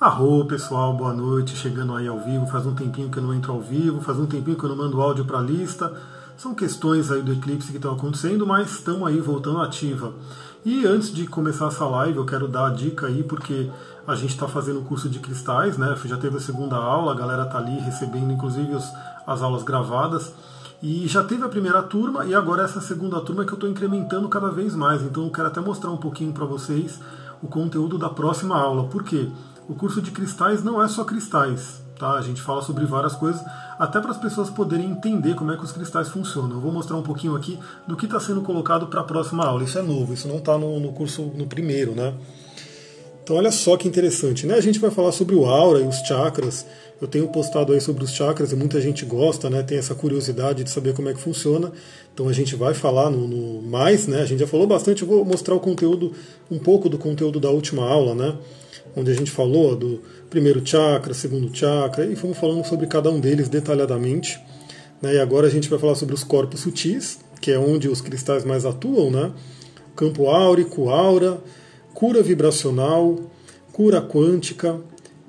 Arro, pessoal, boa noite. Chegando aí ao vivo, faz um tempinho que eu não entro ao vivo, faz um tempinho que eu não mando áudio para a lista. São questões aí do eclipse que estão acontecendo, mas estão aí voltando ativa. E antes de começar essa live, eu quero dar a dica aí, porque a gente está fazendo o curso de cristais, né? Já teve a segunda aula, a galera tá ali recebendo, inclusive, os, as aulas gravadas. E já teve a primeira turma e agora essa segunda turma que eu estou incrementando cada vez mais. Então eu quero até mostrar um pouquinho para vocês o conteúdo da próxima aula. Por quê? O curso de cristais não é só cristais, tá? A gente fala sobre várias coisas, até para as pessoas poderem entender como é que os cristais funcionam. Eu vou mostrar um pouquinho aqui do que está sendo colocado para a próxima aula. Isso é novo, isso não está no, no curso no primeiro, né? Então olha só que interessante, né? A gente vai falar sobre o aura e os chakras. Eu tenho postado aí sobre os chakras e muita gente gosta, né? Tem essa curiosidade de saber como é que funciona. Então a gente vai falar no, no mais, né? A gente já falou bastante. Eu vou mostrar o conteúdo, um pouco do conteúdo da última aula, né? Onde a gente falou do primeiro chakra, segundo chakra, e fomos falando sobre cada um deles detalhadamente. Né? E agora a gente vai falar sobre os corpos sutis, que é onde os cristais mais atuam, né? Campo áurico, aura, cura vibracional, cura quântica,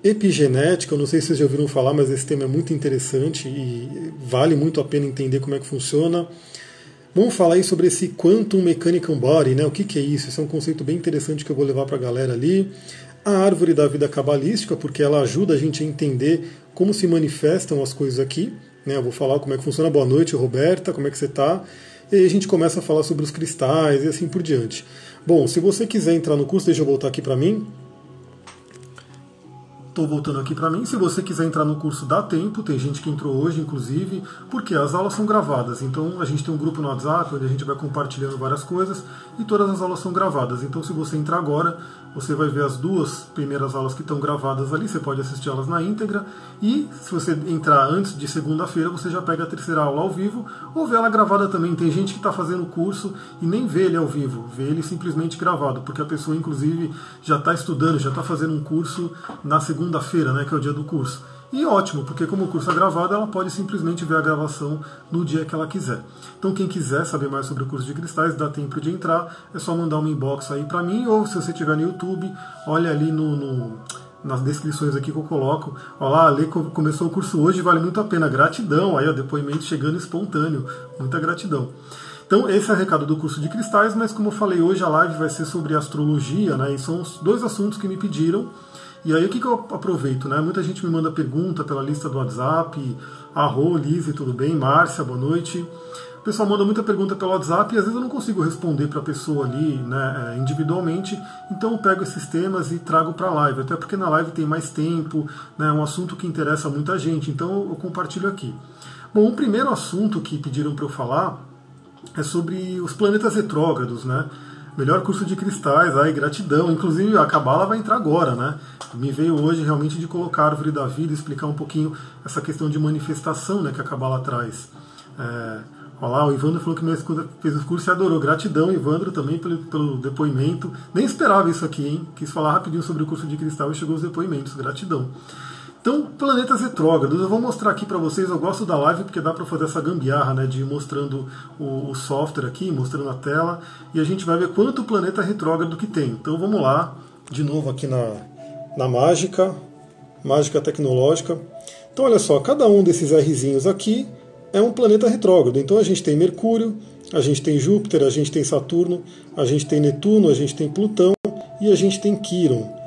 epigenética. Eu não sei se vocês já ouviram falar, mas esse tema é muito interessante e vale muito a pena entender como é que funciona. Vamos falar aí sobre esse Quantum Mechanical Body, né? O que, que é isso? Esse é um conceito bem interessante que eu vou levar para a galera ali a árvore da vida cabalística, porque ela ajuda a gente a entender como se manifestam as coisas aqui. Né? Eu vou falar como é que funciona. Boa noite, Roberta, como é que você está? E aí a gente começa a falar sobre os cristais e assim por diante. Bom, se você quiser entrar no curso, deixa eu voltar aqui para mim. Estou voltando aqui para mim. Se você quiser entrar no curso, dá tempo. Tem gente que entrou hoje, inclusive, porque as aulas são gravadas. Então a gente tem um grupo no WhatsApp onde a gente vai compartilhando várias coisas e todas as aulas são gravadas. Então se você entrar agora, você vai ver as duas primeiras aulas que estão gravadas ali. Você pode assistir elas na íntegra. E se você entrar antes de segunda-feira, você já pega a terceira aula ao vivo ou vê ela gravada também. Tem gente que está fazendo o curso e nem vê ele ao vivo, vê ele simplesmente gravado, porque a pessoa, inclusive, já está estudando, já está fazendo um curso na segunda segunda-feira, né, que é o dia do curso. E ótimo, porque como o curso é gravado, ela pode simplesmente ver a gravação no dia que ela quiser. Então quem quiser saber mais sobre o curso de cristais, dá tempo de entrar, é só mandar um inbox aí para mim, ou se você estiver no YouTube, olha ali no, no, nas descrições aqui que eu coloco. Olha lá, a Lê começou o curso hoje, vale muito a pena. Gratidão, aí o depoimento chegando espontâneo. Muita gratidão. Então, esse é o recado do curso de cristais, mas como eu falei hoje, a live vai ser sobre astrologia, né? E são os dois assuntos que me pediram. E aí o que, que eu aproveito? Né? Muita gente me manda pergunta pela lista do WhatsApp. Arro, Lise, tudo bem? Márcia, boa noite. O pessoal manda muita pergunta pelo WhatsApp e às vezes eu não consigo responder para a pessoa ali né, é, individualmente, então eu pego esses temas e trago para a live, até porque na live tem mais tempo, né, é um assunto que interessa muita gente, então eu compartilho aqui. Bom, o primeiro assunto que pediram para eu falar é sobre os planetas retrógrados, né? Melhor curso de cristais, ai, gratidão. Inclusive a Cabala vai entrar agora, né? Me veio hoje realmente de colocar a árvore da vida, explicar um pouquinho essa questão de manifestação né, que a Cabala traz. É, olha lá, o Ivandro falou que fez o curso e adorou. Gratidão, Ivandro, também pelo, pelo depoimento. Nem esperava isso aqui, hein? Quis falar rapidinho sobre o curso de cristal e chegou os depoimentos. Gratidão. Então, planetas retrógrados, eu vou mostrar aqui para vocês, eu gosto da live porque dá para fazer essa gambiarra, né, de ir mostrando o, o, software aqui, mostrando a tela, e a gente vai ver quanto planeta retrógrado que tem. Então vamos lá, de novo aqui na, na mágica, mágica tecnológica. Então olha só, cada um desses Rzinhos aqui é um planeta retrógrado. Então a gente tem Mercúrio, a gente tem Júpiter, a gente tem Saturno, a gente tem Netuno, a gente tem Plutão e a gente tem Quiron.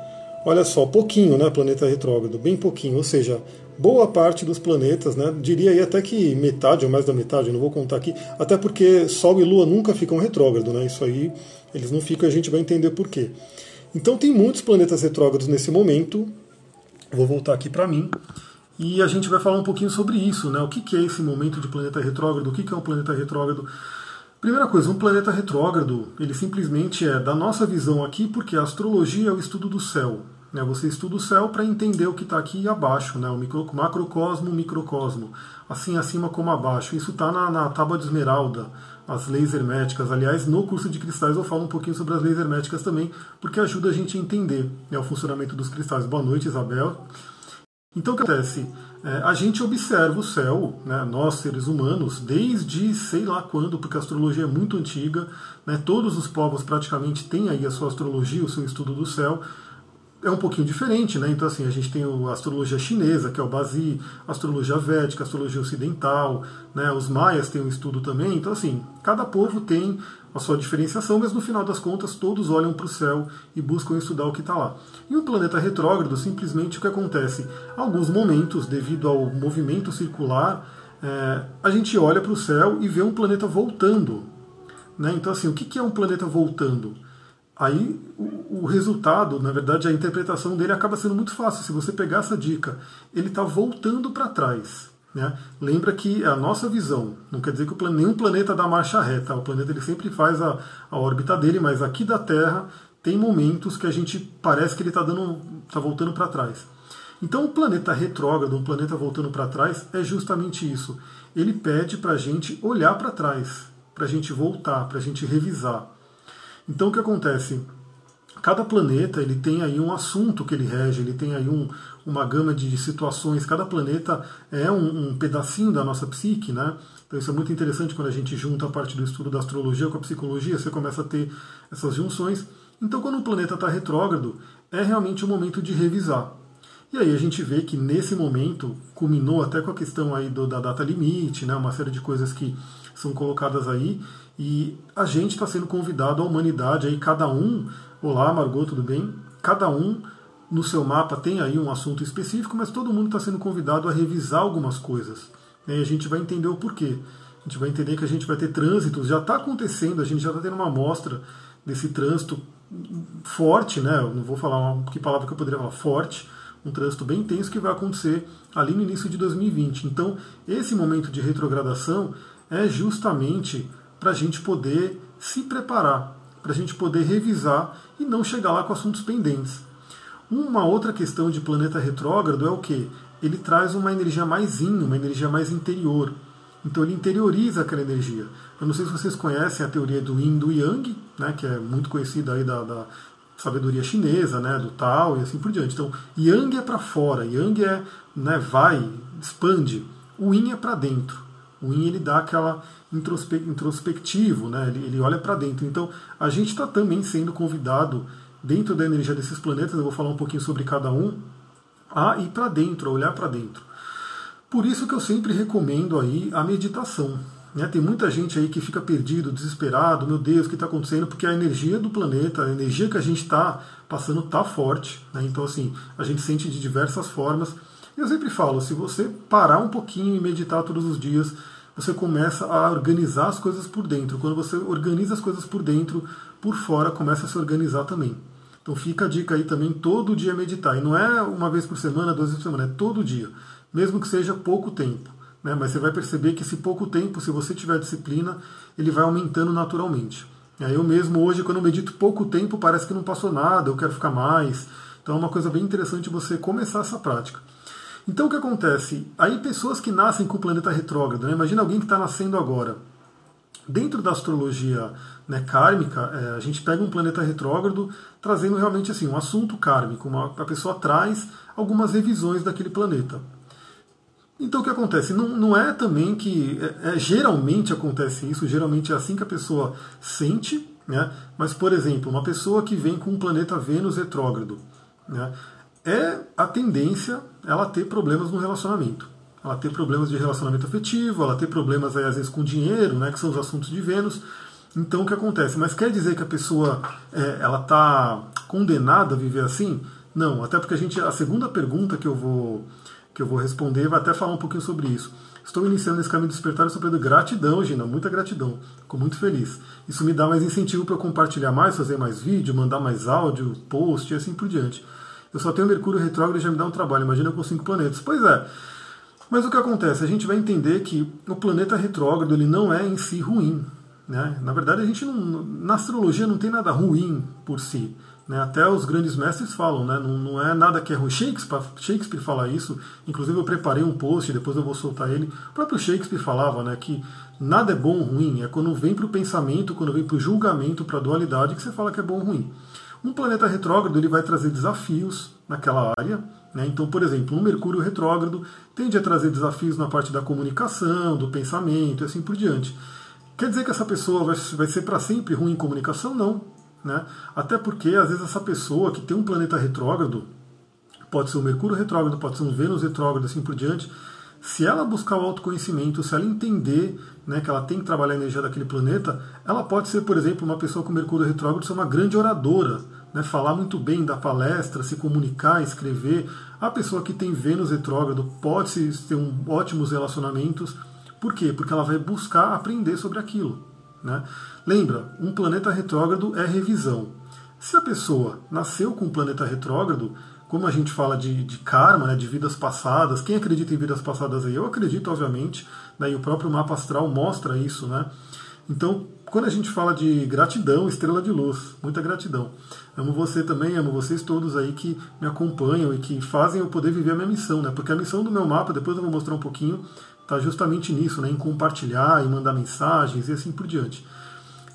Olha só, pouquinho, né, planeta retrógrado, bem pouquinho, ou seja, boa parte dos planetas, né, diria aí até que metade ou mais da metade, não vou contar aqui, até porque Sol e Lua nunca ficam retrógrado, né, isso aí eles não ficam, a gente vai entender por quê. Então tem muitos planetas retrógrados nesse momento, vou voltar aqui para mim, e a gente vai falar um pouquinho sobre isso, né, o que é esse momento de planeta retrógrado, o que é um planeta retrógrado, Primeira coisa, um planeta retrógrado, ele simplesmente é da nossa visão aqui, porque a astrologia é o estudo do céu. Né? Você estuda o céu para entender o que está aqui abaixo, né? o micro, macrocosmo, microcosmo, assim acima como abaixo. Isso está na, na tábua de esmeralda, as leis herméticas. Aliás, no curso de cristais eu falo um pouquinho sobre as leis herméticas também, porque ajuda a gente a entender né, o funcionamento dos cristais. Boa noite, Isabel. Então o que acontece? É, a gente observa o céu, né, nós seres humanos, desde sei lá quando, porque a astrologia é muito antiga, né, todos os povos praticamente têm aí a sua astrologia, o seu estudo do céu, é um pouquinho diferente, né? Então, assim, a gente tem a astrologia chinesa, que é o Bazi, a astrologia védica, a astrologia ocidental, né? Os maias têm um estudo também. Então, assim, cada povo tem a sua diferenciação, mas no final das contas todos olham para o céu e buscam estudar o que está lá. E um planeta retrógrado, simplesmente o que acontece? Alguns momentos, devido ao movimento circular, é, a gente olha para o céu e vê um planeta voltando. Né? Então, assim, o que é um planeta voltando? Aí o, o, resultado, na verdade, a interpretação dele acaba sendo muito fácil. Se você pegar essa dica, ele está voltando para trás. Né? Lembra que a nossa visão, não quer dizer que nenhum planeta dá marcha reta, o planeta ele sempre faz a, a órbita dele, mas aqui da Terra tem momentos que a gente parece que ele está tá voltando para trás. Então, o planeta retrógrado, um planeta voltando para trás, é justamente isso. Ele pede para a gente olhar para trás, para a gente voltar, para a gente revisar. Então o que acontece? Cada planeta ele tem aí um assunto que ele rege, ele tem aí um, uma gama de situações. Cada planeta é um, um, pedacinho da nossa psique, né? Então isso é muito interessante quando a gente junta a parte do estudo da astrologia com a psicologia, você começa a ter essas junções. Então quando um planeta está retrógrado, é realmente o momento de revisar. E aí a gente vê que nesse momento culminou até com a questão aí do, da data limite, né? Uma série de coisas que são colocadas aí. E a gente está sendo convidado, a humanidade, aí cada um, olá Margot, tudo bem? Cada um no seu mapa tem aí um assunto específico, mas todo mundo está sendo convidado a revisar algumas coisas. Né? E a gente vai entender o porquê. A gente vai entender que a gente vai ter trânsitos, já está acontecendo, a gente já está tendo uma amostra desse trânsito forte, né? Eu não vou falar uma, que palavra que eu poderia falar, forte, um trânsito bem intenso que vai acontecer ali no início de 2020. Então, esse momento de retrogradação é justamente para a gente poder se preparar, para a gente poder revisar e não chegar lá com assuntos pendentes. Uma outra questão de planeta retrógrado é o que? Ele traz uma energia mais yin, uma energia mais interior. Então ele interioriza aquela energia. Eu não sei se vocês conhecem a teoria do Yin do Yang, né, que é muito conhecida aí da, da sabedoria chinesa, né, do Tao e assim por diante. Então, Yang é para fora, Yang é, né, vai, expande. O Yin é para dentro. O Yin ele dá aquela introspe introspectivo, né? ele, ele olha para dentro. Então a gente está também sendo convidado, dentro da energia desses planetas, eu vou falar um pouquinho sobre cada um, a ir para dentro, a olhar para dentro. Por isso que eu sempre recomendo aí a meditação. Né? Tem muita gente aí que fica perdido, desesperado, meu Deus, o que está acontecendo? Porque a energia do planeta, a energia que a gente está passando está forte. Né? Então assim, a gente sente de diversas formas. Eu sempre falo, se você parar um pouquinho e meditar todos os dias, você começa a organizar as coisas por dentro. Quando você organiza as coisas por dentro, por fora começa a se organizar também. Então fica a dica aí também, todo dia meditar. E não é uma vez por semana, duas vezes por semana, é todo dia. Mesmo que seja pouco tempo. Né? Mas você vai perceber que esse pouco tempo, se você tiver disciplina, ele vai aumentando naturalmente. Eu mesmo hoje, quando medito pouco tempo, parece que não passou nada, eu quero ficar mais. Então é uma coisa bem interessante você começar essa prática. Então o que acontece? Aí pessoas que nascem com o planeta retrógrado, né? imagina alguém que está nascendo agora. Dentro da astrologia né, kármica, é, a gente pega um planeta retrógrado trazendo realmente assim um assunto kármico. Uma, a pessoa traz algumas revisões daquele planeta. Então o que acontece? Não, não é também que. É, é, geralmente acontece isso, geralmente é assim que a pessoa sente, né? mas, por exemplo, uma pessoa que vem com um planeta Vênus retrógrado. Né? é a tendência ela ter problemas no relacionamento. Ela ter problemas de relacionamento afetivo, ela ter problemas aí, às vezes com dinheiro, né, que são os assuntos de Vênus. Então o que acontece? Mas quer dizer que a pessoa é, ela está condenada a viver assim? Não, até porque a gente a segunda pergunta que eu vou que eu vou responder vai até falar um pouquinho sobre isso. Estou iniciando esse caminho de despertar e sou pedindo gratidão, Gina, muita gratidão. Fico muito feliz. Isso me dá mais incentivo para compartilhar mais, fazer mais vídeo, mandar mais áudio, post e assim por diante. Eu só tenho Mercúrio retrógrado e já me dá um trabalho. Imagina com cinco planetas. Pois é. Mas o que acontece? A gente vai entender que o planeta retrógrado ele não é em si ruim. Né? Na verdade, a gente não, na astrologia não tem nada ruim por si. Né? Até os grandes mestres falam, né? não, não é nada que é ruim. Shakespeare, Shakespeare fala isso. Inclusive, eu preparei um post, depois eu vou soltar ele. O próprio Shakespeare falava né, que nada é bom ou ruim. É quando vem para o pensamento, quando vem para o julgamento, para a dualidade, que você fala que é bom ou ruim. Um planeta retrógrado ele vai trazer desafios naquela área. Né? Então, por exemplo, um Mercúrio retrógrado tende a trazer desafios na parte da comunicação, do pensamento e assim por diante. Quer dizer que essa pessoa vai, vai ser para sempre ruim em comunicação? Não. Né? Até porque, às vezes, essa pessoa que tem um planeta retrógrado, pode ser um Mercúrio retrógrado, pode ser um Vênus retrógrado, assim por diante, se ela buscar o autoconhecimento, se ela entender né, que ela tem que trabalhar a energia daquele planeta, ela pode ser, por exemplo, uma pessoa com Mercúrio retrógrado, ser uma grande oradora, né, falar muito bem da palestra, se comunicar, escrever. A pessoa que tem Vênus retrógrado pode ter um, ótimos relacionamentos. Por quê? Porque ela vai buscar aprender sobre aquilo. Né? Lembra, um planeta retrógrado é revisão. Se a pessoa nasceu com um planeta retrógrado, como a gente fala de, de karma, né, de vidas passadas, quem acredita em vidas passadas aí? Eu acredito, obviamente, né, e o próprio mapa astral mostra isso. Né? Então, quando a gente fala de gratidão, estrela de luz, muita gratidão. Amo você também, amo vocês todos aí que me acompanham e que fazem eu poder viver a minha missão, né? Porque a missão do meu mapa, depois eu vou mostrar um pouquinho, está justamente nisso, né? Em compartilhar, em mandar mensagens e assim por diante.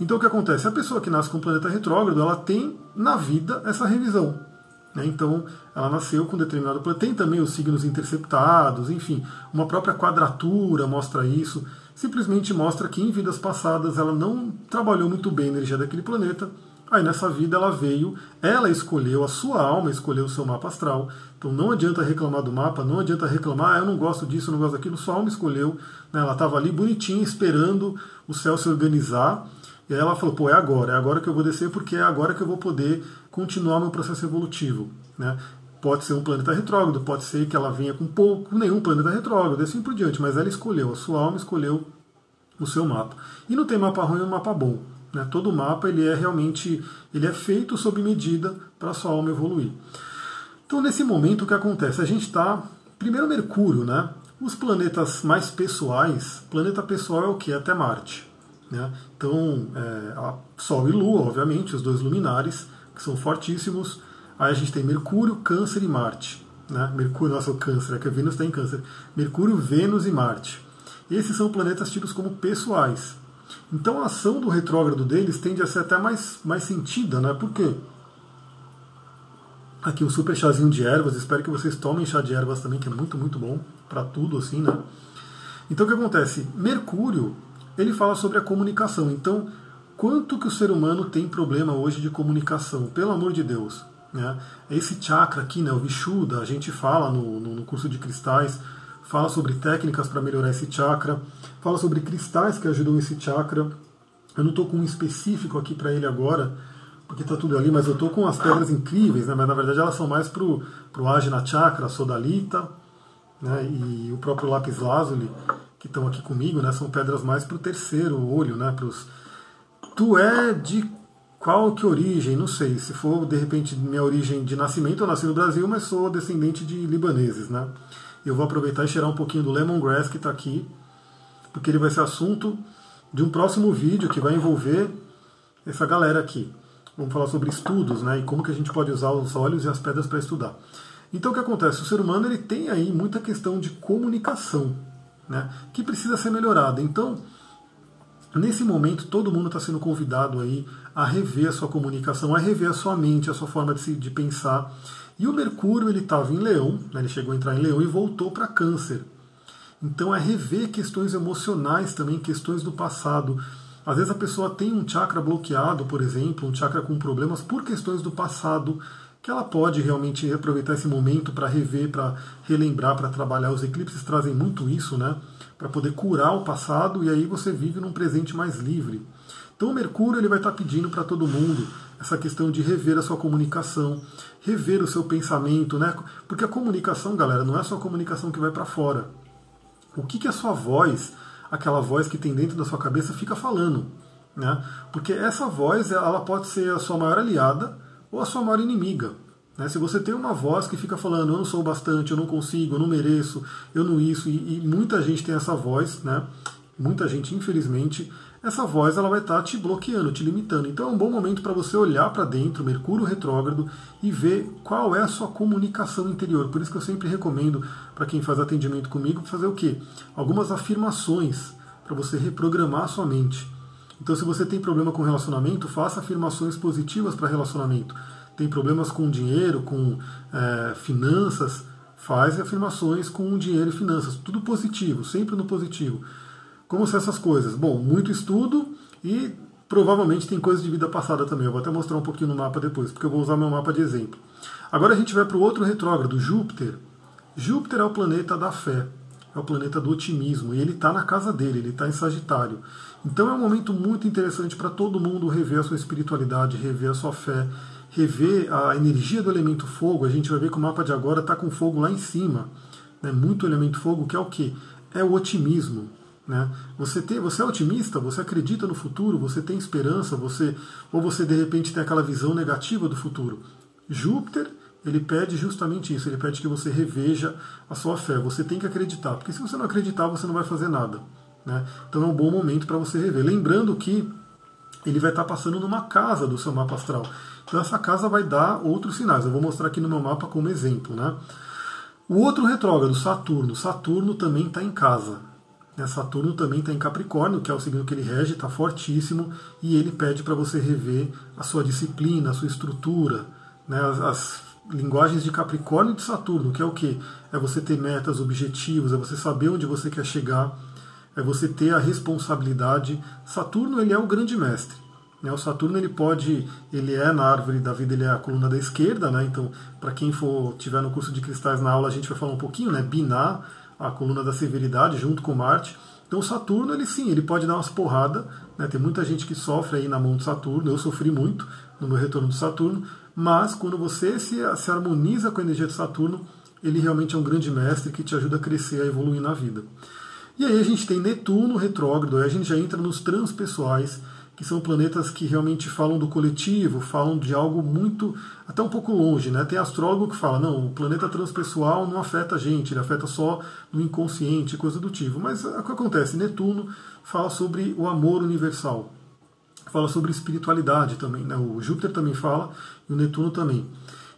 Então o que acontece? A pessoa que nasce com o planeta retrógrado, ela tem na vida essa revisão. Né? Então ela nasceu com determinado planeta. Tem também os signos interceptados, enfim, uma própria quadratura mostra isso. Simplesmente mostra que em vidas passadas ela não trabalhou muito bem a energia daquele planeta Aí nessa vida ela veio, ela escolheu, a sua alma escolheu o seu mapa astral. Então não adianta reclamar do mapa, não adianta reclamar, ah, eu não gosto disso, eu não gosto daquilo, sua alma escolheu. Né? Ela estava ali bonitinha, esperando o céu se organizar. E aí ela falou, pô, é agora, é agora que eu vou descer, porque é agora que eu vou poder continuar meu processo evolutivo. Né? Pode ser um planeta retrógrado, pode ser que ela venha com pouco, nenhum planeta retrógrado, assim por diante, mas ela escolheu, a sua alma escolheu o seu mapa. E não tem mapa ruim um mapa bom. Né? Todo mapa ele é realmente ele é feito sob medida para a sua alma evoluir. Então nesse momento o que acontece? A gente está primeiro Mercúrio, né? Os planetas mais pessoais, planeta pessoal é o que? Até Marte. Né? Então, é, Sol e Lua, obviamente, os dois luminares, que são fortíssimos. Aí a gente tem Mercúrio, Câncer e Marte. Né? Mercúrio, nossa, o Câncer, é que a Vênus está em Câncer. Mercúrio, Vênus e Marte. Esses são planetas tidos como pessoais. Então a ação do retrógrado deles tende a ser até mais, mais sentida, né? Por quê? Aqui um super chazinho de ervas, espero que vocês tomem chá de ervas também, que é muito, muito bom para tudo, assim, né? Então o que acontece? Mercúrio, ele fala sobre a comunicação. Então, quanto que o ser humano tem problema hoje de comunicação? Pelo amor de Deus. Né? Esse chakra aqui, né, o Vishuddha, a gente fala no, no curso de cristais, fala sobre técnicas para melhorar esse chakra, fala sobre cristais que ajudam esse chakra. Eu não estou com um específico aqui para ele agora, porque está tudo ali, mas eu estou com as pedras incríveis, né? mas na verdade elas são mais para o Ajna Chakra, Sodalita né? e o próprio Lápis Lazuli, que estão aqui comigo, né? são pedras mais para o terceiro olho, né? Pros... Tu é de qual que origem? Não sei. Se for, de repente, minha origem de nascimento, eu nasci no Brasil, mas sou descendente de libaneses, né? Eu vou aproveitar e cheirar um pouquinho do lemongrass que está aqui, porque ele vai ser assunto de um próximo vídeo que vai envolver essa galera aqui. Vamos falar sobre estudos, né, e como que a gente pode usar os óleos e as pedras para estudar. Então o que acontece? O ser humano ele tem aí muita questão de comunicação, né, que precisa ser melhorada. Então, nesse momento, todo mundo está sendo convidado aí a rever a sua comunicação, a rever a sua mente, a sua forma de, se, de pensar e o Mercúrio ele estava em Leão, né, ele chegou a entrar em Leão e voltou para Câncer. Então é rever questões emocionais também, questões do passado. Às vezes a pessoa tem um chakra bloqueado, por exemplo, um chakra com problemas por questões do passado, que ela pode realmente aproveitar esse momento para rever, para relembrar, para trabalhar. Os eclipses trazem muito isso, né? Para poder curar o passado e aí você vive num presente mais livre. Então o Mercúrio ele vai estar tá pedindo para todo mundo essa questão de rever a sua comunicação, rever o seu pensamento, né? Porque a comunicação, galera, não é só a comunicação que vai para fora. O que, que a sua voz, aquela voz que tem dentro da sua cabeça, fica falando, né? Porque essa voz, ela pode ser a sua maior aliada ou a sua maior inimiga. Né? Se você tem uma voz que fica falando, eu não sou bastante, eu não consigo, eu não mereço, eu não isso, e, e muita gente tem essa voz, né? Muita gente, infelizmente, essa voz ela vai estar tá te bloqueando, te limitando. Então é um bom momento para você olhar para dentro, Mercúrio retrógrado, e ver qual é a sua comunicação interior. Por isso que eu sempre recomendo para quem faz atendimento comigo fazer o quê? Algumas afirmações para você reprogramar a sua mente. Então, se você tem problema com relacionamento, faça afirmações positivas para relacionamento. Tem problemas com dinheiro, com é, finanças, faz afirmações com dinheiro e finanças. Tudo positivo, sempre no positivo. Como são essas coisas? Bom, muito estudo e provavelmente tem coisas de vida passada também. Eu vou até mostrar um pouquinho no mapa depois, porque eu vou usar meu mapa de exemplo. Agora a gente vai para o outro retrógrado, Júpiter. Júpiter é o planeta da fé, é o planeta do otimismo, e ele está na casa dele, ele está em Sagitário. Então é um momento muito interessante para todo mundo rever a sua espiritualidade, rever a sua fé, rever a energia do elemento fogo. A gente vai ver que o mapa de agora está com fogo lá em cima. Né? Muito elemento fogo, que é o que? É o otimismo. Né? Você, tem, você é otimista, você acredita no futuro, você tem esperança, você ou você de repente tem aquela visão negativa do futuro. Júpiter ele pede justamente isso, ele pede que você reveja a sua fé. Você tem que acreditar, porque se você não acreditar, você não vai fazer nada. Né? Então é um bom momento para você rever. Lembrando que ele vai estar passando numa casa do seu mapa astral. Então essa casa vai dar outros sinais. Eu vou mostrar aqui no meu mapa como exemplo. Né? O outro retrógrado, Saturno. Saturno também está em casa. Né? Saturno também está em Capricórnio, que é o signo que ele rege, está fortíssimo, e ele pede para você rever a sua disciplina, a sua estrutura, né? as, as linguagens de Capricórnio e de Saturno, que é o que? É você ter metas, objetivos, é você saber onde você quer chegar, é você ter a responsabilidade. Saturno ele é o grande mestre. Né? O Saturno ele pode, ele é na árvore da vida, ele é a coluna da esquerda, né? Então, para quem for tiver no curso de cristais na aula, a gente vai falar um pouquinho, né? Binar a coluna da severidade junto com Marte. Então, Saturno ele sim, ele pode dar umas porradas. Né? Tem muita gente que sofre aí na mão de Saturno. Eu sofri muito no meu retorno do Saturno, mas quando você se, se harmoniza com a energia de Saturno, ele realmente é um grande mestre que te ajuda a crescer, a evoluir na vida. E aí a gente tem Netuno retrógrado, aí a gente já entra nos transpessoais, que são planetas que realmente falam do coletivo, falam de algo muito, até um pouco longe, né? Tem astrólogo que fala, não, o planeta transpessoal não afeta a gente, ele afeta só no inconsciente, coisa do tipo. Mas o que acontece? Netuno fala sobre o amor universal, fala sobre espiritualidade também, né? O Júpiter também fala e o Netuno também.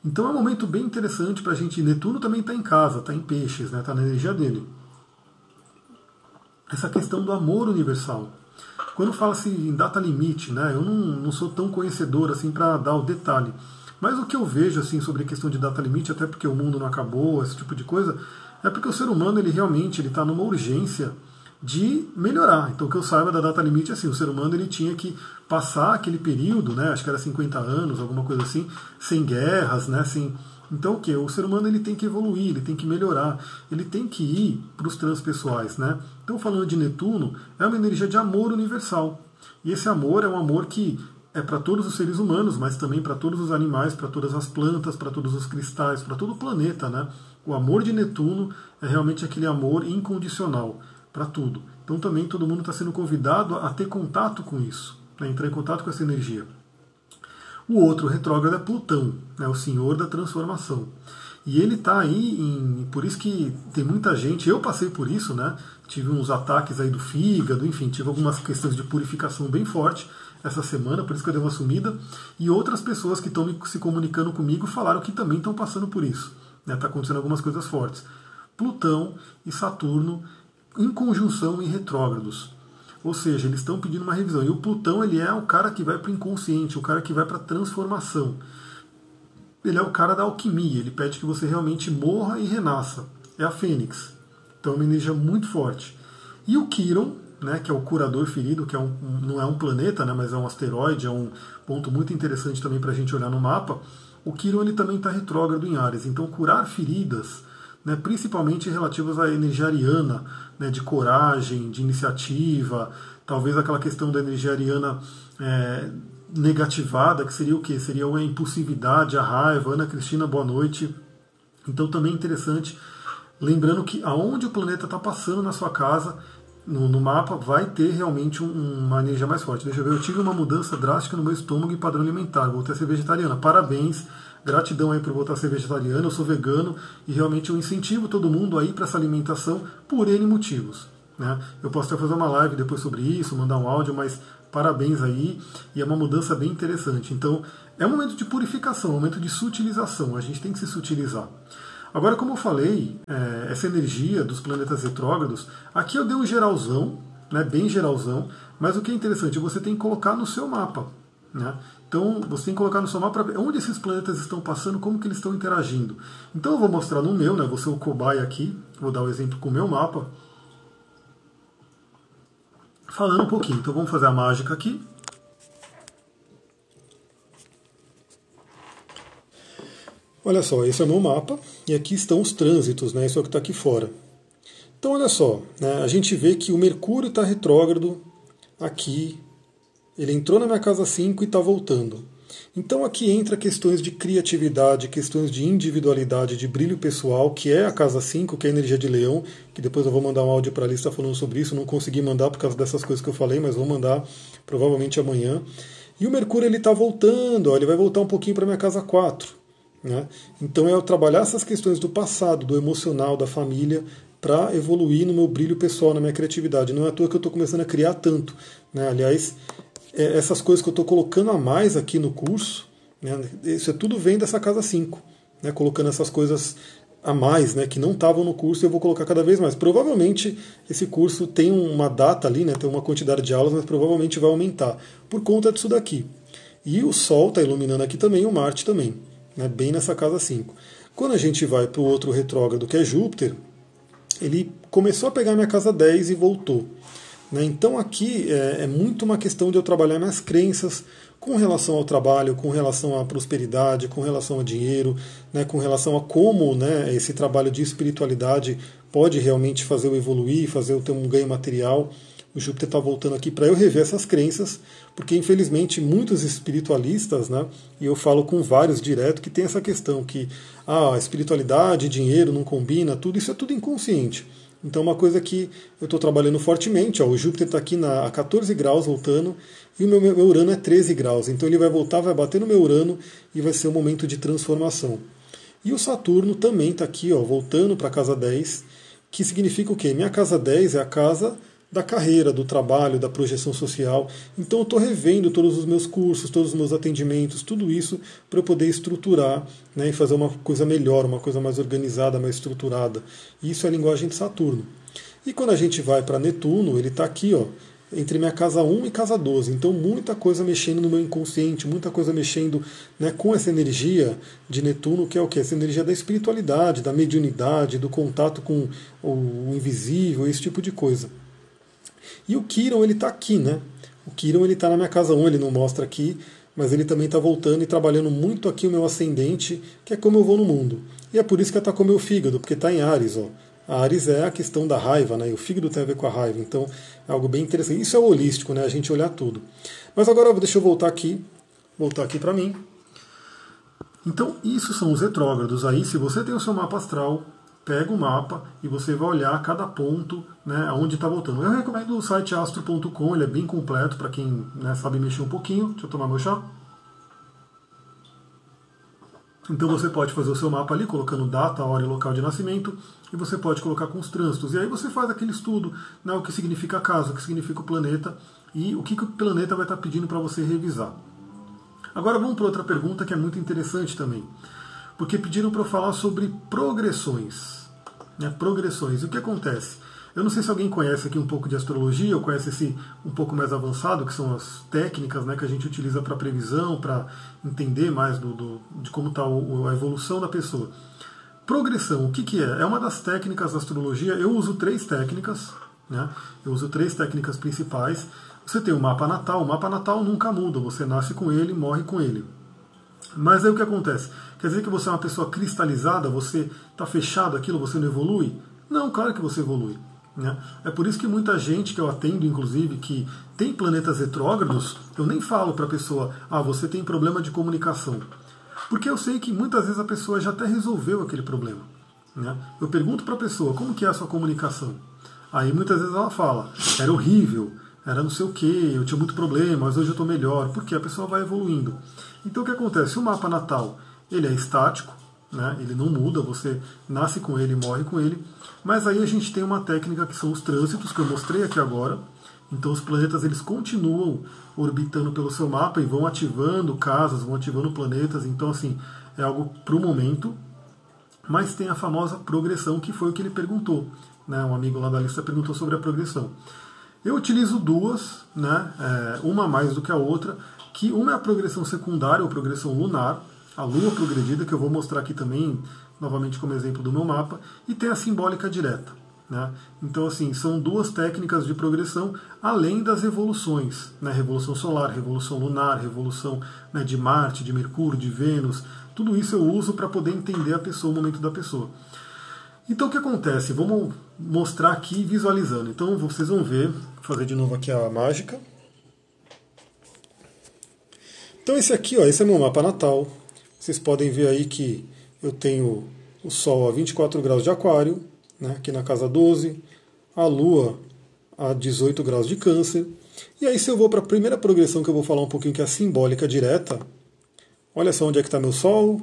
Então é um momento bem interessante para a gente. Netuno também está em casa, está em peixes, está né? Na energia dele. Essa questão do amor universal. Quando fala-se em data limite, né, eu não, não sou tão conhecedor assim para dar o detalhe. Mas o que eu vejo assim sobre a questão de data limite, até porque o mundo não acabou, esse tipo de coisa, é porque o ser humano ele realmente ele está numa urgência de melhorar. Então, o que eu saiba da data limite é assim: o ser humano ele tinha que passar aquele período, né, acho que era 50 anos, alguma coisa assim, sem guerras, né, sem. Então, o que? O ser humano ele tem que evoluir, ele tem que melhorar, ele tem que ir para os transpessoais. Né? Então, falando de Netuno, é uma energia de amor universal. E esse amor é um amor que é para todos os seres humanos, mas também para todos os animais, para todas as plantas, para todos os cristais, para todo o planeta. Né? O amor de Netuno é realmente aquele amor incondicional para tudo. Então também todo mundo está sendo convidado a ter contato com isso, né, entrar em contato com essa energia. O outro retrógrado é Plutão, né, o senhor da transformação. E ele está aí, em, por isso que tem muita gente, eu passei por isso, né? Tive uns ataques aí do fígado, enfim, tive algumas questões de purificação bem forte essa semana, por isso que eu dei uma sumida. E outras pessoas que estão se comunicando comigo falaram que também estão passando por isso. Está né? Tá acontecendo algumas coisas fortes. Plutão e Saturno em conjunção em retrógrados. Ou seja, eles estão pedindo uma revisão. E o Plutão ele é o cara que vai para o inconsciente, o cara que vai para a transformação. Ele é o cara da alquimia, ele pede que você realmente morra e renasça. É a Fênix. Então é uma energia muito forte. E o Quiron, né, que é o curador ferido, que é um, não é um planeta, né, mas é um asteroide, é um ponto muito interessante também para a gente olhar no mapa. O Quiron ele também está retrógrado em Ares. Então curar feridas né, principalmente relativas à energia ariana, né, de coragem, de iniciativa, talvez aquela questão da energia ariana é, negativada, que seria o quê? Seria a impulsividade, a raiva. Ana Cristina, boa noite. Então também interessante, lembrando que aonde o planeta está passando na sua casa, no, no, mapa, vai ter realmente um, uma energia mais forte. Deixa eu ver, eu tive uma mudança drástica no meu estômago e padrão alimentar, voltei a ser vegetariana. Parabéns, Gratidão aí por voltar a ser vegetariano, eu sou vegano e realmente eu incentivo todo mundo a ir para essa alimentação por N motivos. Né? Eu posso até fazer uma live depois sobre isso, mandar um áudio, mas parabéns aí, e é uma mudança bem interessante. Então, é um momento de purificação, um momento de sutilização, a gente tem que se sutilizar. Agora, como eu falei, é, essa energia dos planetas retrógrados, aqui eu dei um geralzão, né, bem geralzão, mas o que é interessante, você tem que colocar no seu mapa. Né? Então você tem que colocar no seu mapa onde esses planetas estão passando, como que eles estão interagindo. Então eu vou mostrar no meu, né? Vou ser é o cobaia aqui, vou dar o um exemplo com o meu mapa. Falando um pouquinho, então vamos fazer a mágica aqui. Olha só, esse é o meu mapa e aqui estão os trânsitos, né? Isso é o que está aqui fora. Então olha só, né, a gente vê que o Mercúrio está retrógrado aqui ele entrou na minha casa 5 e está voltando. Então aqui entra questões de criatividade, questões de individualidade, de brilho pessoal, que é a casa 5, que é a energia de leão, que depois eu vou mandar um áudio para a lista falando sobre isso, não consegui mandar por causa dessas coisas que eu falei, mas vou mandar provavelmente amanhã. E o Mercúrio ele está voltando, ó, ele vai voltar um pouquinho para minha casa 4. Né? Então é eu trabalhar essas questões do passado, do emocional, da família, para evoluir no meu brilho pessoal, na minha criatividade. Não é à toa que eu estou começando a criar tanto. Né? Aliás, é, essas coisas que eu estou colocando a mais aqui no curso, né, isso é tudo vem dessa casa 5, né, colocando essas coisas a mais, né, que não estavam no curso, eu vou colocar cada vez mais. Provavelmente esse curso tem uma data ali, né, tem uma quantidade de aulas, mas provavelmente vai aumentar por conta disso daqui. E o Sol está iluminando aqui também, o Marte também, né, bem nessa casa 5. Quando a gente vai para o outro retrógrado, que é Júpiter, ele começou a pegar minha casa 10 e voltou. Né? Então aqui é, é, muito uma questão de eu trabalhar minhas crenças com relação ao trabalho, com relação à prosperidade, com relação ao dinheiro, né? com relação a como né, esse trabalho de espiritualidade pode realmente fazer eu evoluir, fazer eu ter um ganho material. O Júpiter está voltando aqui para eu rever essas crenças, porque infelizmente muitos espiritualistas, né, e eu falo com vários direto, que tem essa questão que ah, espiritualidade, dinheiro não combina, tudo isso é tudo inconsciente. Então, uma coisa que eu estou trabalhando fortemente, ó, o Júpiter está aqui na, a 14 graus voltando e o meu, meu Urano é 13 graus. Então, ele vai voltar, vai bater no meu Urano e vai ser um momento de transformação. E o Saturno também está aqui, ó, voltando para a casa 10, que significa o quê? Minha casa 10 é a casa da carreira, do trabalho, da projeção social. Então eu estou revendo todos os meus cursos, todos os meus atendimentos, tudo isso para eu poder estruturar né, e fazer uma coisa melhor, uma coisa mais organizada, mais estruturada. Isso é a linguagem de Saturno. E quando a gente vai para Netuno, ele está aqui, ó, entre minha casa 1 e casa 12. Então, muita coisa mexendo no meu inconsciente, muita coisa mexendo né, com essa energia de Netuno, que é o que? Essa energia da espiritualidade, da mediunidade, do contato com o invisível, esse tipo de coisa. E o Kiron, ele está aqui, né? O Kiron, ele está na minha casa 1, ele não mostra aqui, mas ele também está voltando e trabalhando muito aqui o meu ascendente, que é como eu vou no mundo. E é por isso que com o meu fígado, porque está em Ares, ó. A Ares é a questão da raiva, né? E o fígado tem a ver com a raiva, então é algo bem interessante. Isso é holístico, né? A gente olhar tudo. Mas agora deixa eu voltar aqui, voltar aqui para mim. Então, isso são os retrógrados. Aí, se você tem o seu mapa astral, pega o mapa e você vai olhar cada ponto né, onde está voltando. Eu recomendo o site astro.com, ele é bem completo para quem né, sabe mexer um pouquinho. Deixa eu tomar meu chá. Então você pode fazer o seu mapa ali, colocando data, hora e local de nascimento, e você pode colocar com os trânsitos. E aí você faz aquele estudo, né, o que significa a casa, o que significa o planeta, e o que, que o planeta vai estar tá pedindo para você revisar. Agora vamos para outra pergunta que é muito interessante também porque pediram para eu falar sobre progressões. Né, progressões. E o que acontece? Eu não sei se alguém conhece aqui um pouco de astrologia, ou conhece esse um pouco mais avançado, que são as técnicas né, que a gente utiliza para previsão, para entender mais do, do de como está a evolução da pessoa. Progressão, o que, que é? É uma das técnicas da astrologia. Eu uso três técnicas, né? eu uso três técnicas principais. Você tem o mapa natal, o mapa natal nunca muda, você nasce com ele, morre com ele. Mas aí o que acontece? Quer dizer que você é uma pessoa cristalizada, você está fechado aquilo, você não evolui? Não, claro que você evolui. Né? É por isso que muita gente que eu atendo, inclusive, que tem planetas retrógrados, eu nem falo para a pessoa, ah, você tem problema de comunicação. Porque eu sei que muitas vezes a pessoa já até resolveu aquele problema. Né? Eu pergunto para a pessoa, como que é a sua comunicação? Aí muitas vezes ela fala, era horrível, era não sei o que, eu tinha muito problema, mas hoje eu estou melhor, porque a pessoa vai evoluindo. Então o que acontece? O mapa natal ele é estático, né? ele não muda, você nasce com ele e morre com ele. Mas aí a gente tem uma técnica que são os trânsitos, que eu mostrei aqui agora. Então os planetas eles continuam orbitando pelo seu mapa e vão ativando casas, vão ativando planetas. Então assim, é algo para o momento. Mas tem a famosa progressão, que foi o que ele perguntou. Né? Um amigo lá da lista perguntou sobre a progressão. Eu utilizo duas, né? É, uma mais do que a outra, que uma é a progressão secundária ou progressão lunar, a Lua progredida, que eu vou mostrar aqui também, novamente como exemplo do meu mapa, e tem a simbólica direta. Né? Então, assim, são duas técnicas de progressão, além das revoluções, né? revolução solar, revolução lunar, revolução né, de Marte, de Mercúrio, de Vênus, tudo isso eu uso para poder entender a pessoa, o momento da pessoa. Então, o que acontece? Vamos mostrar aqui visualizando. Então, vocês vão ver, vou fazer de novo aqui a mágica. Então, esse aqui, ó, esse é meu mapa natal. Vocês podem ver aí que eu tenho o Sol a 24 graus de Aquário, né, aqui na casa 12, a Lua a 18 graus de Câncer. E aí, se eu vou para a primeira progressão que eu vou falar um pouquinho, que é a simbólica direta, olha só onde é que está meu Sol.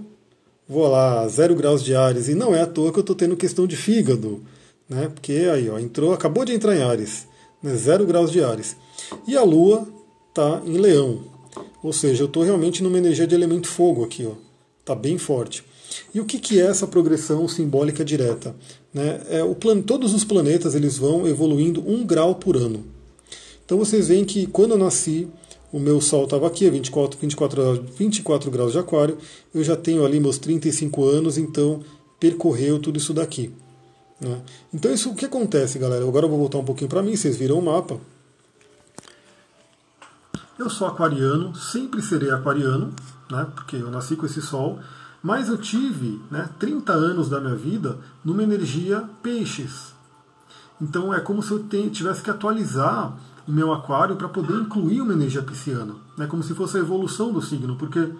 Vou lá, 0 graus de Ares, e não é à toa que eu estou tendo questão de fígado, né? Porque aí, ó, entrou, acabou de entrar em Ares, né, 0 graus de Ares. E a Lua está em Leão, ou seja, eu estou realmente numa energia de elemento fogo aqui, ó. Está bem forte. E o que, que é essa progressão simbólica direta? Né? É, o plan... Todos os planetas eles vão evoluindo um grau por ano. Então vocês veem que quando eu nasci, o meu Sol estava aqui, a 24, 24, 24 graus de aquário, eu já tenho ali meus 35 anos, então percorreu tudo isso daqui. Né? Então isso o que acontece, galera? Agora eu vou voltar um pouquinho para mim, vocês viram o mapa. Eu sou aquariano, sempre serei aquariano, né? porque eu nasci com esse Sol, mas eu tive né, 30 anos da minha vida numa energia peixes. Então é como se eu tivesse que atualizar o meu aquário para poder incluir uma energia pisciana. É né, como se fosse a evolução do signo, porque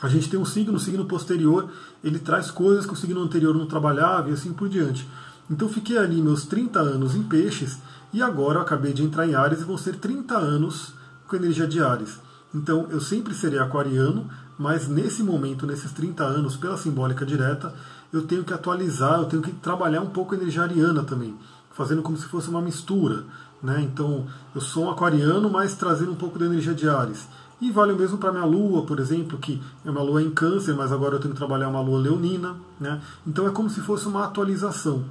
a gente tem um signo, o signo posterior, ele traz coisas que o signo anterior não trabalhava e assim por diante. Então fiquei ali meus 30 anos em peixes e agora eu acabei de entrar em Ares e vão ser 30 anos com energia de Ares. Então eu sempre serei aquariano, mas nesse momento, nesses 30 anos, pela simbólica direta, eu tenho que atualizar, eu tenho que trabalhar um pouco a energia ariana também, fazendo como se fosse uma mistura. Né? Então, eu sou um aquariano, mas trazendo um pouco da energia de Ares. E vale o mesmo para minha lua, por exemplo, que é uma lua em câncer, mas agora eu tenho que trabalhar uma lua leonina. Né? Então é como se fosse uma atualização,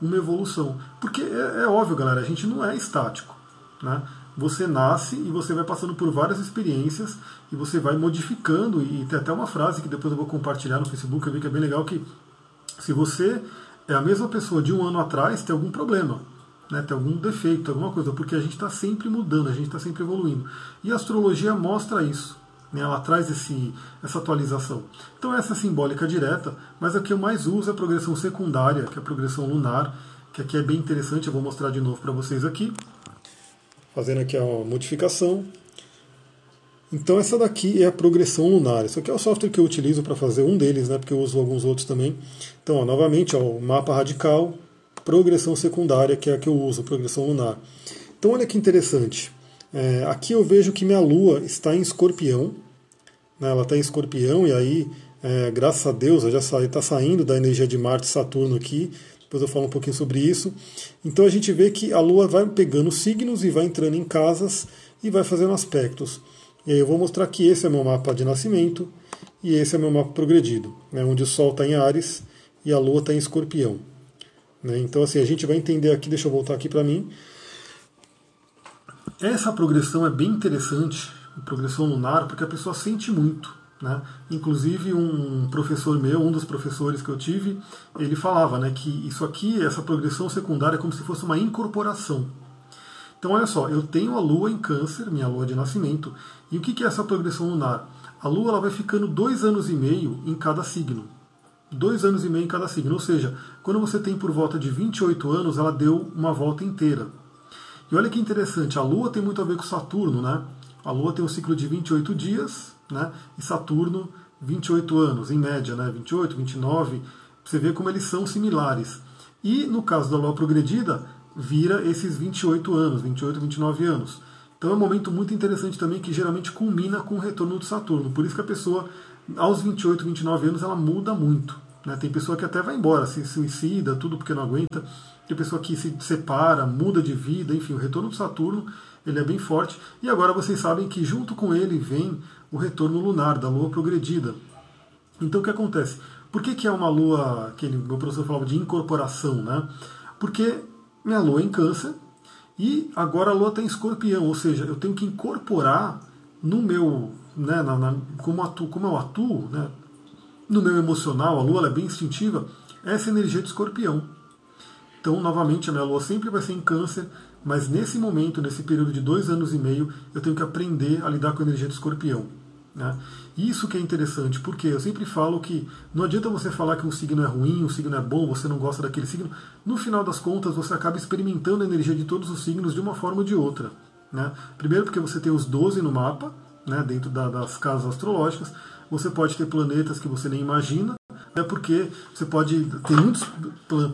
uma evolução. Porque é, é óbvio, galera, a gente não é estático. Né? Você nasce e você vai passando por várias experiências e você vai modificando. E tem até uma frase que depois eu vou compartilhar no Facebook, eu vi que é bem legal, que se você é a mesma pessoa de um ano atrás, tem algum problema, né, tem algum defeito, alguma coisa, porque a gente está sempre mudando, a gente está sempre evoluindo. E a astrologia mostra isso. Né, ela traz esse, essa atualização. Então essa é simbólica direta, mas a que eu mais uso é a progressão secundária, que é a progressão lunar, que aqui é bem interessante, eu vou mostrar de novo para vocês aqui fazendo aqui a modificação. Então essa daqui é a progressão lunar. Isso aqui é o software que eu utilizo para fazer um deles, né, porque eu uso alguns outros também. Então, ó, novamente, ó, o mapa radical, progressão secundária, que é a que eu uso, progressão lunar. Então olha que interessante. É, aqui eu vejo que minha lua está em escorpião. Né, ela está em escorpião e aí, é, graças a Deus, já está saindo da energia de Marte e Saturno aqui depois eu falo um pouquinho sobre isso. Então a gente vê que a Lua vai pegando signos e vai entrando em casas e vai fazendo aspectos. E aí eu vou mostrar que esse é meu mapa de nascimento e esse é meu mapa progredido, né, onde o Sol está em Ares e a Lua está em Escorpião. Né, então assim, a gente vai entender aqui, deixa eu voltar aqui para mim. Essa progressão é bem interessante, progressão lunar, porque a pessoa sente muito. Né? Inclusive um professor meu, um dos professores que eu tive, ele falava né, que isso aqui, essa progressão secundária, é como se fosse uma incorporação. Então olha só, eu tenho a Lua em câncer, minha Lua de nascimento, e o que é essa progressão lunar? A Lua ela vai ficando dois anos e meio em cada signo. Dois anos e meio em cada signo, ou seja, quando você tem por volta de 28 anos, ela deu uma volta inteira. E olha que interessante, a Lua tem muito a ver com Saturno, né? A Lua tem um ciclo de 28 dias, né? e Saturno 28 anos, em média, né? 28, 29. Você vê como eles são similares. E no caso da Lua progredida, vira esses 28 anos, 28, 29 anos. Então é um momento muito interessante também que geralmente culmina com o retorno de Saturno. Por isso que a pessoa, aos 28, 29 anos, ela muda muito. Né? Tem pessoa que até vai embora, se suicida, tudo porque não aguenta. Tem pessoa que se separa, muda de vida, enfim, o retorno de Saturno ele é bem forte. E agora vocês sabem que junto com ele vem o retorno lunar, da lua progredida. Então o que acontece? Por que, que é uma lua, que meu professor falava de incorporação, né? Porque minha lua é em câncer e agora a lua está em escorpião, ou seja, eu tenho que incorporar no meu, né, na, na, como, atuo, como eu atuo, né, no meu emocional, a lua é bem instintiva, essa energia de escorpião. Então, novamente, a minha lua sempre vai ser em câncer, mas nesse momento, nesse período de dois anos e meio, eu tenho que aprender a lidar com a energia do escorpião. Né? Isso que é interessante, porque eu sempre falo que não adianta você falar que um signo é ruim, um signo é bom, você não gosta daquele signo. No final das contas, você acaba experimentando a energia de todos os signos de uma forma ou de outra. Né? Primeiro, porque você tem os 12 no mapa, né, dentro da, das casas astrológicas. Você pode ter planetas que você nem imagina, né, porque você pode ter muitos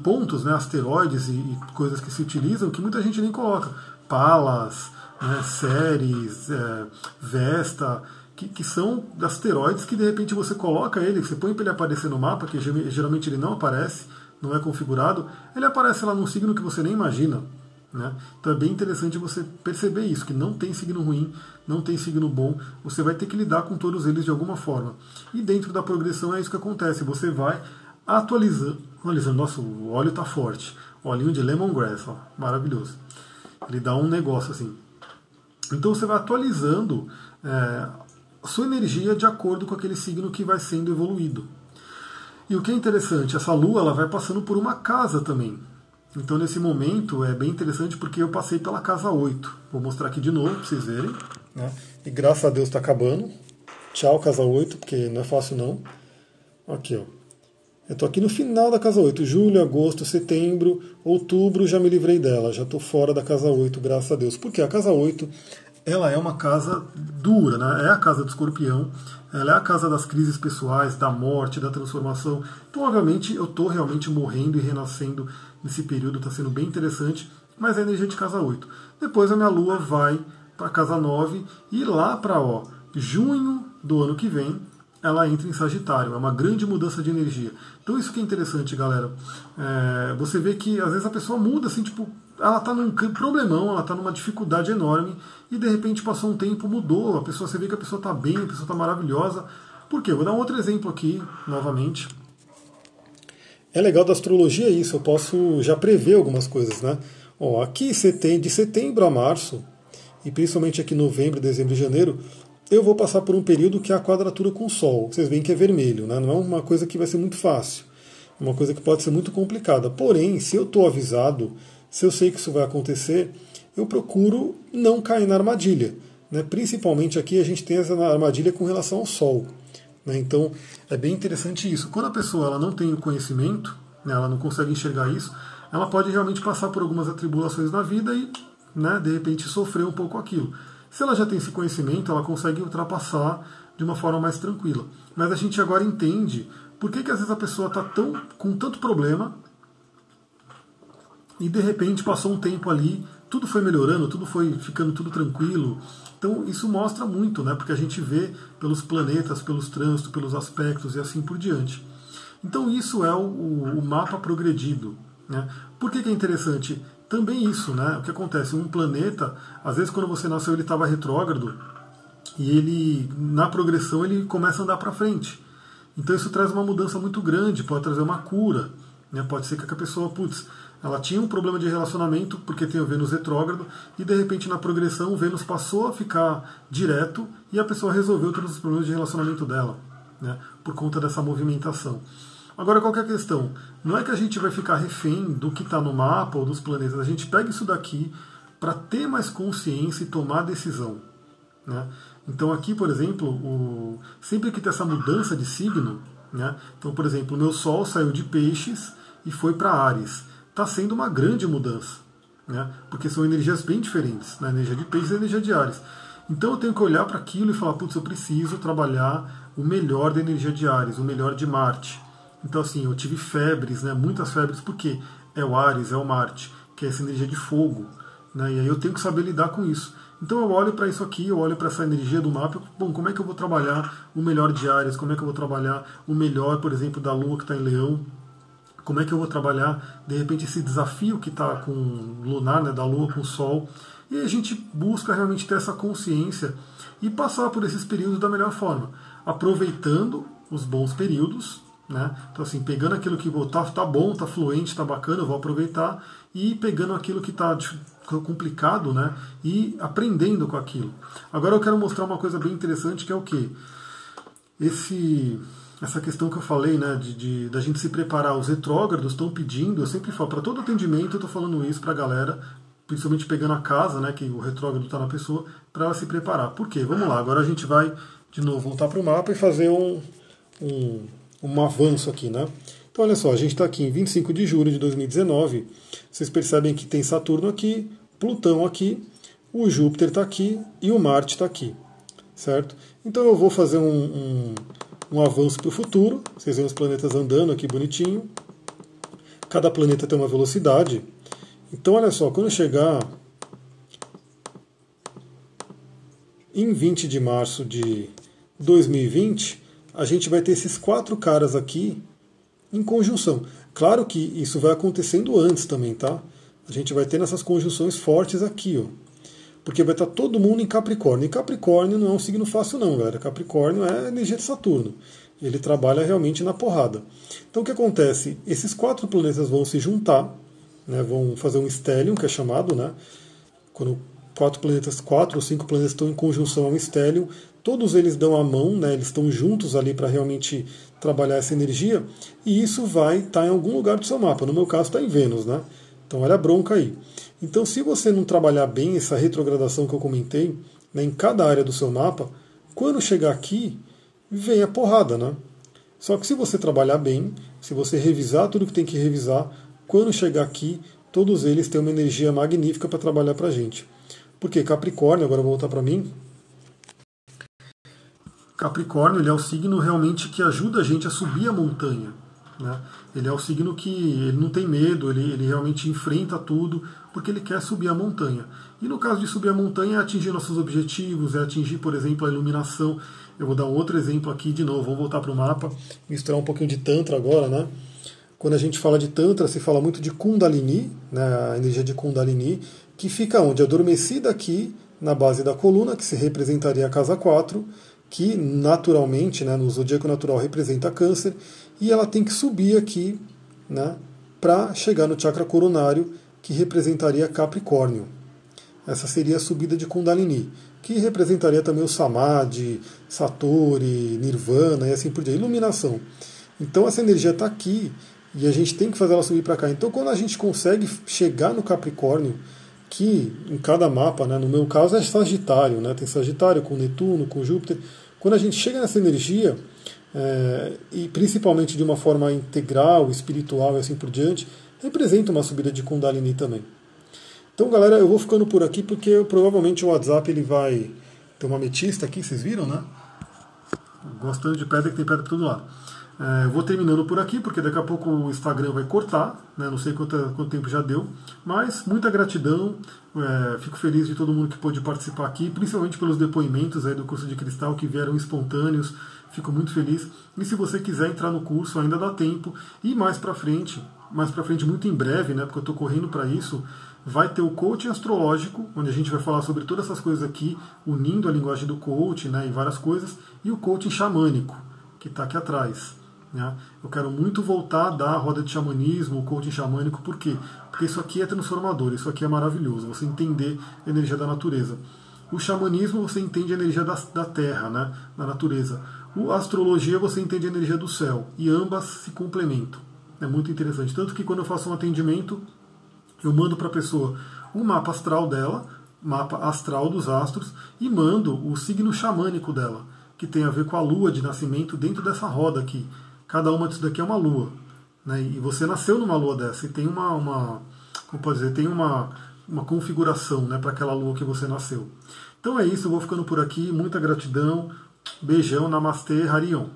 pontos, né, asteroides e, e coisas que se utilizam que muita gente nem coloca. Palas, né, Ceres, é, Vesta, que, que, são asteroides que de repente você coloca ele, você põe para ele aparecer no mapa, que geralmente ele não aparece, não é configurado, ele aparece lá num signo que você nem imagina. Né? Então é bem interessante você perceber isso, que não tem signo ruim, não tem signo bom, você vai ter que lidar com todos eles de alguma forma. E dentro da progressão é isso que acontece, você vai atualizando. Atualizando, nossa, o óleo está forte. Olhinho de lemongrass, ó, maravilhoso. Ele dá um negócio assim. Então você vai atualizando é, sua energia de acordo com aquele signo que vai sendo evoluído. E o que é interessante, essa lua ela vai passando por uma casa também. Então, nesse momento, é bem interessante porque eu passei pela casa 8. Vou mostrar aqui de novo para vocês verem. Né? E graças a Deus está acabando. Tchau, casa 8, porque não é fácil não. Aqui, ó. Eu estou aqui no final da casa 8. Julho, agosto, setembro, outubro, já me livrei dela. Já estou fora da casa 8, graças a Deus. Porque a casa 8 ela é uma casa dura, né? é a casa do escorpião, ela é a casa das crises pessoais, da morte, da transformação. Então, obviamente, eu estou realmente morrendo e renascendo nesse período, está sendo bem interessante, mas é a energia de casa 8. Depois a minha lua vai para casa 9 e lá para junho do ano que vem ela entra em Sagitário. É uma grande mudança de energia. Então isso que é interessante, galera. É, você vê que às vezes a pessoa muda, assim, tipo, ela está num problemão, ela está numa dificuldade enorme e de repente passou um tempo, mudou. A pessoa, você vê que a pessoa está bem, a pessoa está maravilhosa. Por quê? Vou dar um outro exemplo aqui, novamente. É legal da astrologia isso, eu posso já prever algumas coisas, né? Ó, aqui de setembro a março, e principalmente aqui novembro, dezembro e janeiro, eu vou passar por um período que é a quadratura com o Sol. Vocês veem que é vermelho, né? não é uma coisa que vai ser muito fácil, é uma coisa que pode ser muito complicada. Porém, se eu estou avisado, se eu sei que isso vai acontecer, eu procuro não cair na armadilha. Né? Principalmente aqui a gente tem essa armadilha com relação ao Sol. Né? Então é bem interessante isso. Quando a pessoa ela não tem o conhecimento, né, ela não consegue enxergar isso, ela pode realmente passar por algumas atribulações na vida e né, de repente sofrer um pouco aquilo. Se ela já tem esse conhecimento, ela consegue ultrapassar de uma forma mais tranquila. Mas a gente agora entende por que, que às vezes a pessoa está tão, com tanto problema e de repente passou um tempo ali, tudo foi melhorando, tudo foi ficando tudo tranquilo. Então isso mostra muito, né? Porque a gente vê pelos planetas, pelos trânsitos, pelos aspectos e assim por diante. Então isso é o, o mapa progredido. Né? Por que, que é interessante? Também isso, né? O que acontece? Um planeta, às vezes quando você nasceu ele estava retrógrado e ele, na progressão, ele começa a andar para frente. Então isso traz uma mudança muito grande, pode trazer uma cura. Né? Pode ser que a pessoa, putz, ela tinha um problema de relacionamento porque tem o Vênus retrógrado e de repente na progressão o Vênus passou a ficar direto e a pessoa resolveu todos os problemas de relacionamento dela, né, por conta dessa movimentação. Agora qual é a questão? Não é que a gente vai ficar refém do que está no mapa ou dos planetas, a gente pega isso daqui para ter mais consciência e tomar decisão. Né? Então aqui, por exemplo, o... sempre que tem essa mudança de signo, né? então por exemplo, o meu Sol saiu de Peixes e foi para Ares está sendo uma grande mudança, né? porque são energias bem diferentes, né? energia de peixes e energia de Ares. Então eu tenho que olhar para aquilo e falar, putz, eu preciso trabalhar o melhor da energia de Ares, o melhor de Marte. Então assim, eu tive febres, né? muitas febres, porque é o Ares, é o Marte, que é essa energia de fogo. Né? E aí eu tenho que saber lidar com isso. Então eu olho para isso aqui, eu olho para essa energia do mapa, bom, como é que eu vou trabalhar o melhor de Ares, como é que eu vou trabalhar o melhor, por exemplo, da Lua que está em Leão, como é que eu vou trabalhar, de repente, esse desafio que está com lunar, né, da Lua com o Sol. E a gente busca realmente ter essa consciência e passar por esses períodos da melhor forma, aproveitando os bons períodos, né? Então assim, pegando aquilo que está tá bom, está fluente, está bacana, eu vou aproveitar e pegando aquilo que está complicado, né? E aprendendo com aquilo. Agora eu quero mostrar uma coisa bem interessante que é o que esse essa questão que eu falei, né, de, de da gente se preparar, os retrógrados estão pedindo, eu sempre falo, para todo atendimento eu estou falando isso para a galera, principalmente pegando a casa, né, que o retrógrado está na pessoa, para ela se preparar. Por quê? Vamos lá, agora a gente vai de novo voltar para o mapa e fazer um, um, um avanço aqui, né? Então, olha só, a gente está aqui em 25 de julho de 2019. Vocês percebem que tem Saturno aqui, Plutão aqui, o Júpiter está aqui e o Marte está aqui, certo? Então eu vou fazer um, um, um avanço para o futuro. Vocês veem os planetas andando aqui bonitinho. Cada planeta tem uma velocidade. Então, olha só, quando chegar em 20 de março de 2020, a gente vai ter esses quatro caras aqui em conjunção. Claro que isso vai acontecendo antes também, tá? A gente vai ter essas conjunções fortes aqui, ó. Porque vai estar todo mundo em Capricórnio. E Capricórnio não é um signo fácil, não, galera. Capricórnio é energia de Saturno. Ele trabalha realmente na porrada. Então o que acontece? Esses quatro planetas vão se juntar, né, vão fazer um stellium, que é chamado, né? Quando quatro planetas, quatro ou cinco planetas estão em conjunção a um stellium, todos eles dão a mão, né, eles estão juntos ali para realmente trabalhar essa energia, e isso vai estar tá em algum lugar do seu mapa. No meu caso está em Vênus, né? Então olha a bronca aí. Então se você não trabalhar bem essa retrogradação que eu comentei, né, em cada área do seu mapa, quando chegar aqui, vem a porrada, né? Só que se você trabalhar bem, se você revisar tudo que tem que revisar, quando chegar aqui, todos eles têm uma energia magnífica para trabalhar para a gente. Porque Capricórnio, agora voltar para mim, Capricórnio ele é o signo realmente que ajuda a gente a subir a montanha. Né? Ele é o signo que ele não tem medo, ele, ele realmente enfrenta tudo, porque ele quer subir a montanha. E no caso de subir a montanha é atingir nossos objetivos, é atingir, por exemplo, a iluminação. Eu vou dar um outro exemplo aqui de novo, vamos voltar para o mapa, misturar um pouquinho de Tantra agora, né? Quando a gente fala de Tantra, se fala muito de Kundalini, né, a energia de Kundalini, que fica onde? Adormecida aqui na base da coluna, que se representaria a casa 4, que naturalmente, né, no zodíaco natural, representa câncer, e ela tem que subir aqui né, para chegar no chakra coronário, que representaria Capricórnio. Essa seria a subida de Kundalini, que representaria também o Samadhi, Satori, Nirvana e assim por diante, iluminação. Então essa energia está aqui e a gente tem que fazer ela subir para cá. Então quando a gente consegue chegar no Capricórnio, que em cada mapa, né, no meu caso é Sagitário, né, tem Sagitário com Netuno, com Júpiter. Quando a gente chega nessa energia, é, e principalmente de uma forma integral, espiritual e assim por diante, representa uma subida de Kundalini também. Então, galera, eu vou ficando por aqui porque eu, provavelmente o WhatsApp ele vai ter uma ametista aqui, vocês viram, né? Gostando de pedra que tem pedra por todo lado. É, eu vou terminando por aqui, porque daqui a pouco o Instagram vai cortar, né, não sei quanto, quanto tempo já deu, mas muita gratidão, é, fico feliz de todo mundo que pôde participar aqui, principalmente pelos depoimentos aí do curso de cristal que vieram espontâneos, fico muito feliz. E se você quiser entrar no curso, ainda dá tempo, e mais para frente, mais para frente, muito em breve, né, porque eu estou correndo para isso, vai ter o coaching astrológico, onde a gente vai falar sobre todas essas coisas aqui, unindo a linguagem do coaching né, e várias coisas, e o coaching xamânico, que está aqui atrás. Né? Eu quero muito voltar da roda de xamanismo, o coaching xamânico, por quê? Porque isso aqui é transformador, isso aqui é maravilhoso, você entender a energia da natureza. O xamanismo você entende a energia da, da terra, né? da natureza. A astrologia você entende a energia do céu, e ambas se complementam. É muito interessante. Tanto que quando eu faço um atendimento, eu mando para a pessoa o mapa astral dela, mapa astral dos astros, e mando o signo xamânico dela, que tem a ver com a lua de nascimento dentro dessa roda aqui cada uma disso daqui é uma lua. Né? E você nasceu numa lua dessa e tem uma, uma como pode dizer, tem uma, uma configuração né, para aquela lua que você nasceu. Então é isso, eu vou ficando por aqui. Muita gratidão. Beijão, Namastê, Harion.